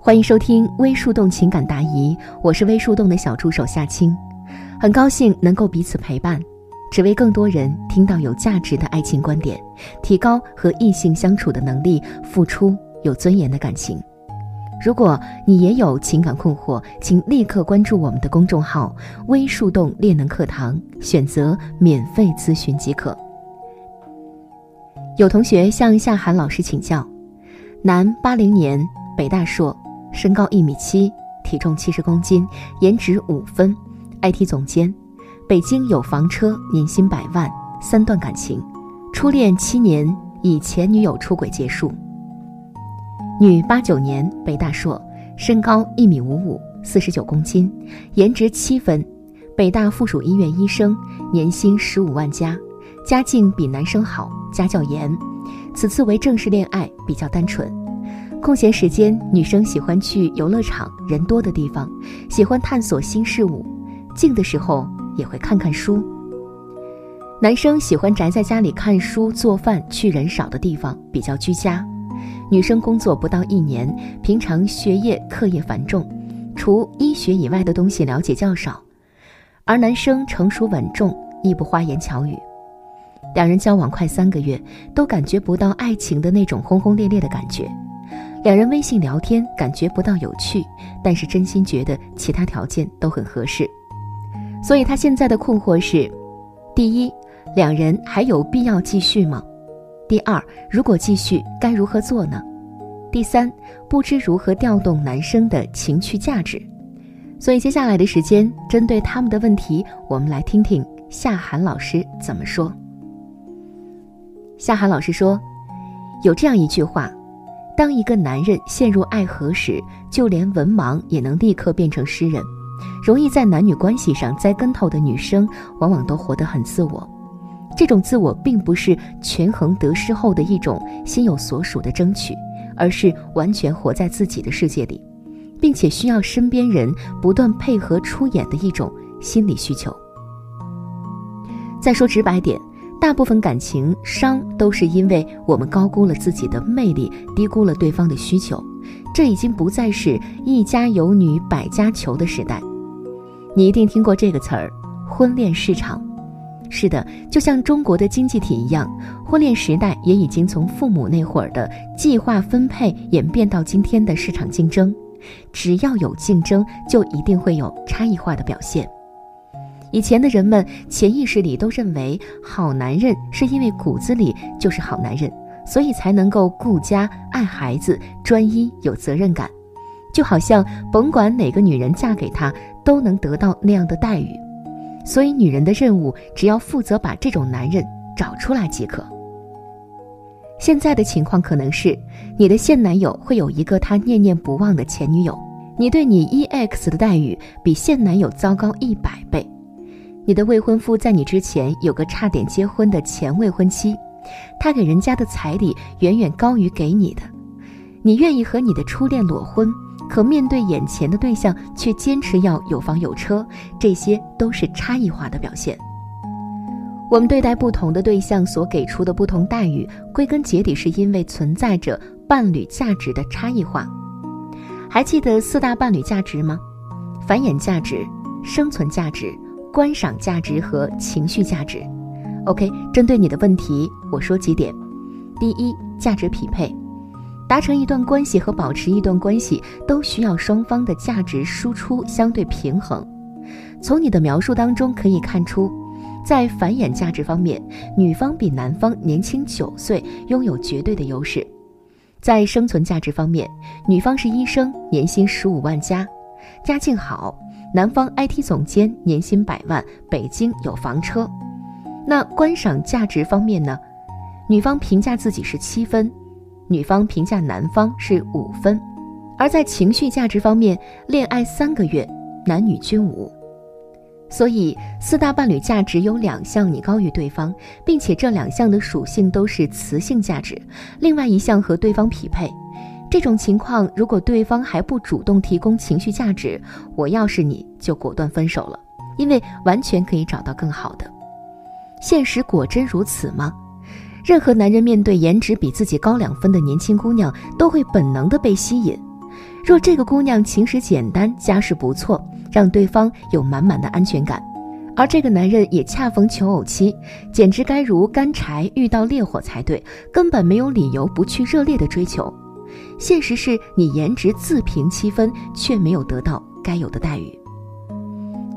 欢迎收听微树洞情感答疑，我是微树洞的小助手夏青，很高兴能够彼此陪伴，只为更多人听到有价值的爱情观点，提高和异性相处的能力，付出有尊严的感情。如果你也有情感困惑，请立刻关注我们的公众号“微树洞恋能课堂”，选择免费咨询即可。有同学向夏涵老师请教，男，八零年，北大硕。身高一米七，体重七十公斤，颜值五分，IT 总监，北京有房车，年薪百万，三段感情，初恋七年，以前女友出轨结束。女，八九年，北大硕，身高一米五五，四十九公斤，颜值七分，北大附属医院医生，年薪十五万加，家境比男生好，家教严，此次为正式恋爱，比较单纯。空闲时间，女生喜欢去游乐场人多的地方，喜欢探索新事物；静的时候也会看看书。男生喜欢宅在家里看书、做饭，去人少的地方，比较居家。女生工作不到一年，平常学业课业繁重，除医学以外的东西了解较少。而男生成熟稳重，亦不花言巧语。两人交往快三个月，都感觉不到爱情的那种轰轰烈烈的感觉。两人微信聊天，感觉不到有趣，但是真心觉得其他条件都很合适，所以他现在的困惑是：第一，两人还有必要继续吗？第二，如果继续，该如何做呢？第三，不知如何调动男生的情趣价值。所以接下来的时间，针对他们的问题，我们来听听夏涵老师怎么说。夏涵老师说，有这样一句话。当一个男人陷入爱河时，就连文盲也能立刻变成诗人。容易在男女关系上栽跟头的女生，往往都活得很自我。这种自我并不是权衡得失后的一种心有所属的争取，而是完全活在自己的世界里，并且需要身边人不断配合出演的一种心理需求。再说直白点。大部分感情伤都是因为我们高估了自己的魅力，低估了对方的需求。这已经不再是一家有女百家求的时代。你一定听过这个词儿“婚恋市场”。是的，就像中国的经济体一样，婚恋时代也已经从父母那会儿的计划分配演变到今天的市场竞争。只要有竞争，就一定会有差异化的表现。以前的人们潜意识里都认为，好男人是因为骨子里就是好男人，所以才能够顾家、爱孩子、专一、有责任感，就好像甭管哪个女人嫁给他，都能得到那样的待遇。所以，女人的任务只要负责把这种男人找出来即可。现在的情况可能是，你的现男友会有一个他念念不忘的前女友，你对你 EX 的待遇比现男友糟糕一百倍。你的未婚夫在你之前有个差点结婚的前未婚妻，他给人家的彩礼远远高于给你的。你愿意和你的初恋裸婚，可面对眼前的对象却坚持要有房有车，这些都是差异化的表现。我们对待不同的对象所给出的不同待遇，归根结底是因为存在着伴侣价值的差异化。还记得四大伴侣价值吗？繁衍价值、生存价值。观赏价值和情绪价值，OK。针对你的问题，我说几点：第一，价值匹配。达成一段关系和保持一段关系都需要双方的价值输出相对平衡。从你的描述当中可以看出，在繁衍价值方面，女方比男方年轻九岁，拥有绝对的优势；在生存价值方面，女方是医生，年薪十五万加，家境好；男方 IT 总监，年薪百万，北京有房车。那观赏价值方面呢？女方评价自己是七分。女方评价男方是五分，而在情绪价值方面，恋爱三个月，男女均无。所以四大伴侣价值有两项你高于对方，并且这两项的属性都是雌性价值，另外一项和对方匹配。这种情况，如果对方还不主动提供情绪价值，我要是你就果断分手了，因为完全可以找到更好的。现实果真如此吗？任何男人面对颜值比自己高两分的年轻姑娘，都会本能的被吸引。若这个姑娘情史简单，家世不错，让对方有满满的安全感，而这个男人也恰逢求偶期，简直该如干柴遇到烈火才对，根本没有理由不去热烈的追求。现实是你颜值自评七分，却没有得到该有的待遇。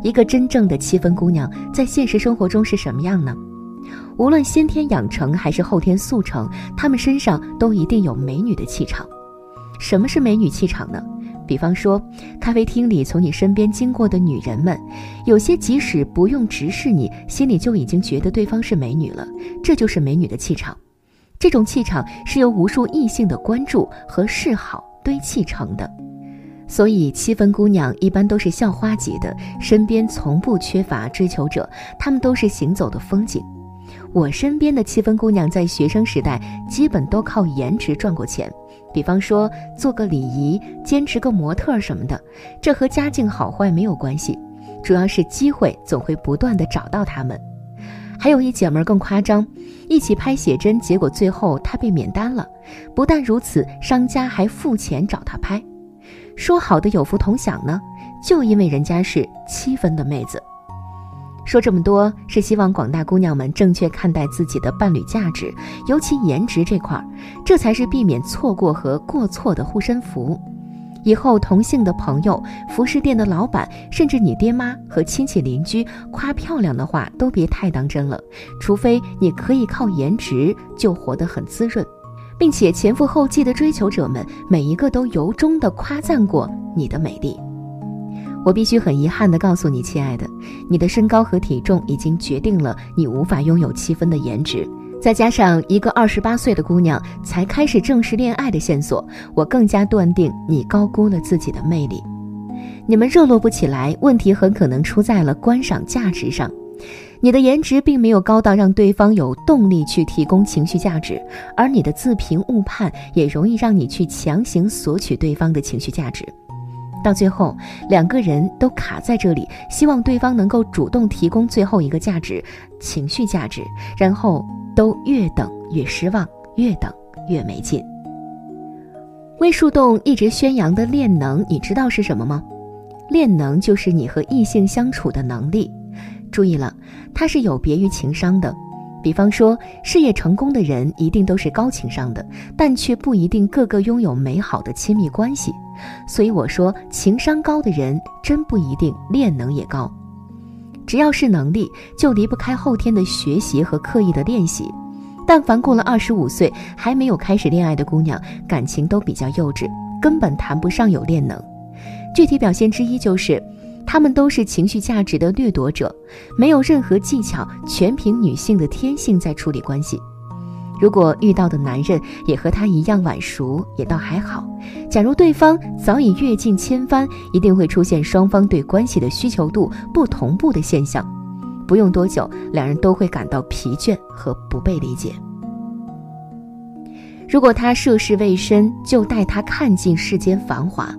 一个真正的七分姑娘，在现实生活中是什么样呢？无论先天养成还是后天速成，她们身上都一定有美女的气场。什么是美女气场呢？比方说，咖啡厅里从你身边经过的女人们，有些即使不用直视你，心里就已经觉得对方是美女了。这就是美女的气场。这种气场是由无数异性的关注和示好堆砌成的。所以，七分姑娘一般都是校花级的，身边从不缺乏追求者，她们都是行走的风景。我身边的七分姑娘在学生时代基本都靠颜值赚过钱，比方说做个礼仪、兼职个模特什么的，这和家境好坏没有关系，主要是机会总会不断的找到她们。还有一姐们更夸张，一起拍写真，结果最后她被免单了，不但如此，商家还付钱找她拍。说好的有福同享呢？就因为人家是七分的妹子。说这么多是希望广大姑娘们正确看待自己的伴侣价值，尤其颜值这块儿，这才是避免错过和过错的护身符。以后同性的朋友、服饰店的老板，甚至你爹妈和亲戚邻居夸漂亮的话，都别太当真了。除非你可以靠颜值就活得很滋润。并且前赴后继的追求者们，每一个都由衷的夸赞过你的美丽。我必须很遗憾的告诉你，亲爱的，你的身高和体重已经决定了你无法拥有七分的颜值。再加上一个二十八岁的姑娘才开始正式恋爱的线索，我更加断定你高估了自己的魅力。你们热络不起来，问题很可能出在了观赏价值上。你的颜值并没有高到让对方有动力去提供情绪价值，而你的自评误判也容易让你去强行索取对方的情绪价值，到最后两个人都卡在这里，希望对方能够主动提供最后一个价值——情绪价值，然后都越等越失望，越等越没劲。微树洞一直宣扬的恋能，你知道是什么吗？恋能就是你和异性相处的能力。注意了，它是有别于情商的。比方说，事业成功的人一定都是高情商的，但却不一定个个拥有美好的亲密关系。所以我说，情商高的人真不一定恋能也高。只要是能力，就离不开后天的学习和刻意的练习。但凡过了二十五岁还没有开始恋爱的姑娘，感情都比较幼稚，根本谈不上有恋能。具体表现之一就是。他们都是情绪价值的掠夺者，没有任何技巧，全凭女性的天性在处理关系。如果遇到的男人也和他一样晚熟，也倒还好。假如对方早已阅尽千帆，一定会出现双方对关系的需求度不同步的现象。不用多久，两人都会感到疲倦和不被理解。如果他涉世未深，就带他看尽世间繁华。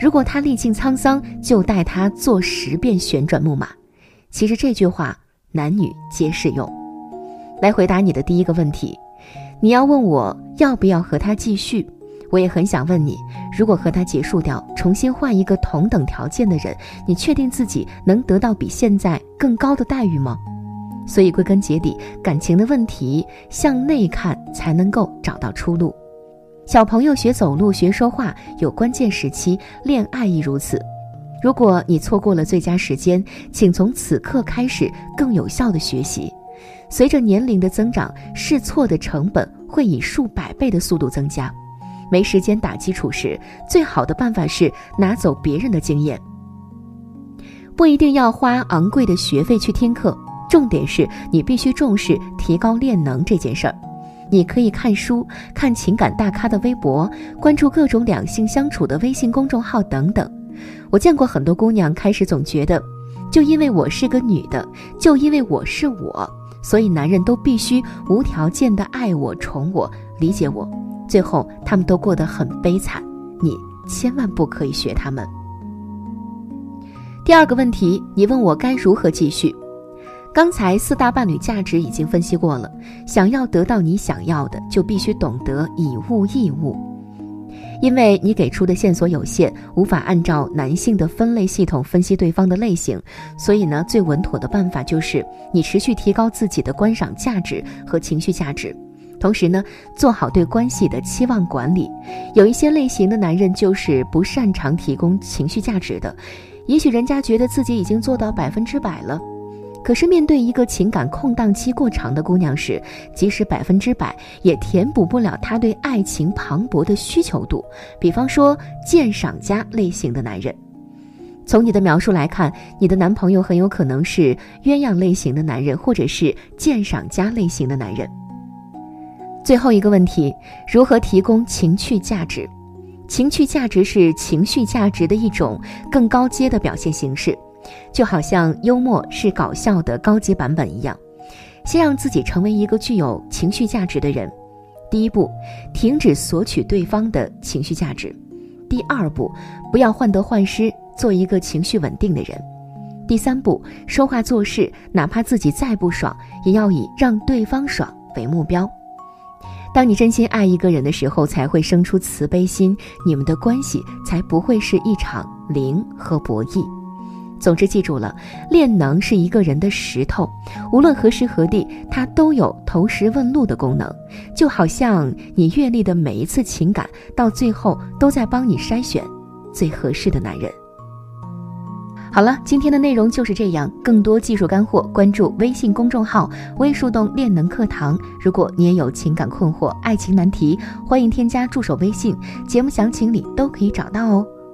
如果他历尽沧桑，就带他坐十遍旋转木马。其实这句话男女皆适用。来回答你的第一个问题，你要问我要不要和他继续，我也很想问你，如果和他结束掉，重新换一个同等条件的人，你确定自己能得到比现在更高的待遇吗？所以归根结底，感情的问题向内看才能够找到出路。小朋友学走路、学说话有关键时期，恋爱亦如此。如果你错过了最佳时间，请从此刻开始更有效的学习。随着年龄的增长，试错的成本会以数百倍的速度增加。没时间打基础时，最好的办法是拿走别人的经验。不一定要花昂贵的学费去听课，重点是你必须重视提高练能这件事儿。你可以看书、看情感大咖的微博，关注各种两性相处的微信公众号等等。我见过很多姑娘开始总觉得，就因为我是个女的，就因为我是我，所以男人都必须无条件的爱我、宠我、理解我。最后，他们都过得很悲惨。你千万不可以学他们。第二个问题，你问我该如何继续？刚才四大伴侣价值已经分析过了。想要得到你想要的，就必须懂得以物易物。因为你给出的线索有限，无法按照男性的分类系统分析对方的类型，所以呢，最稳妥的办法就是你持续提高自己的观赏价值和情绪价值。同时呢，做好对关系的期望管理。有一些类型的男人就是不擅长提供情绪价值的，也许人家觉得自己已经做到百分之百了，可是面对一个情感空档期过长的姑娘时，即使百分之百也填补不了她对爱情磅礴的需求度。比方说鉴赏家类型的男人，从你的描述来看，你的男朋友很有可能是鸳鸯类型的男人，或者是鉴赏家类型的男人。最后一个问题：如何提供情趣价值？情趣价值是情绪价值的一种更高阶的表现形式，就好像幽默是搞笑的高级版本一样。先让自己成为一个具有情绪价值的人。第一步，停止索取对方的情绪价值；第二步，不要患得患失，做一个情绪稳定的人；第三步，说话做事，哪怕自己再不爽，也要以让对方爽为目标。当你真心爱一个人的时候，才会生出慈悲心，你们的关系才不会是一场零和博弈。总之，记住了，练能是一个人的石头，无论何时何地，它都有投石问路的功能，就好像你阅历的每一次情感，到最后都在帮你筛选最合适的男人。好了，今天的内容就是这样。更多技术干货，关注微信公众号“微树洞练能课堂”。如果你也有情感困惑、爱情难题，欢迎添加助手微信，节目详情里都可以找到哦。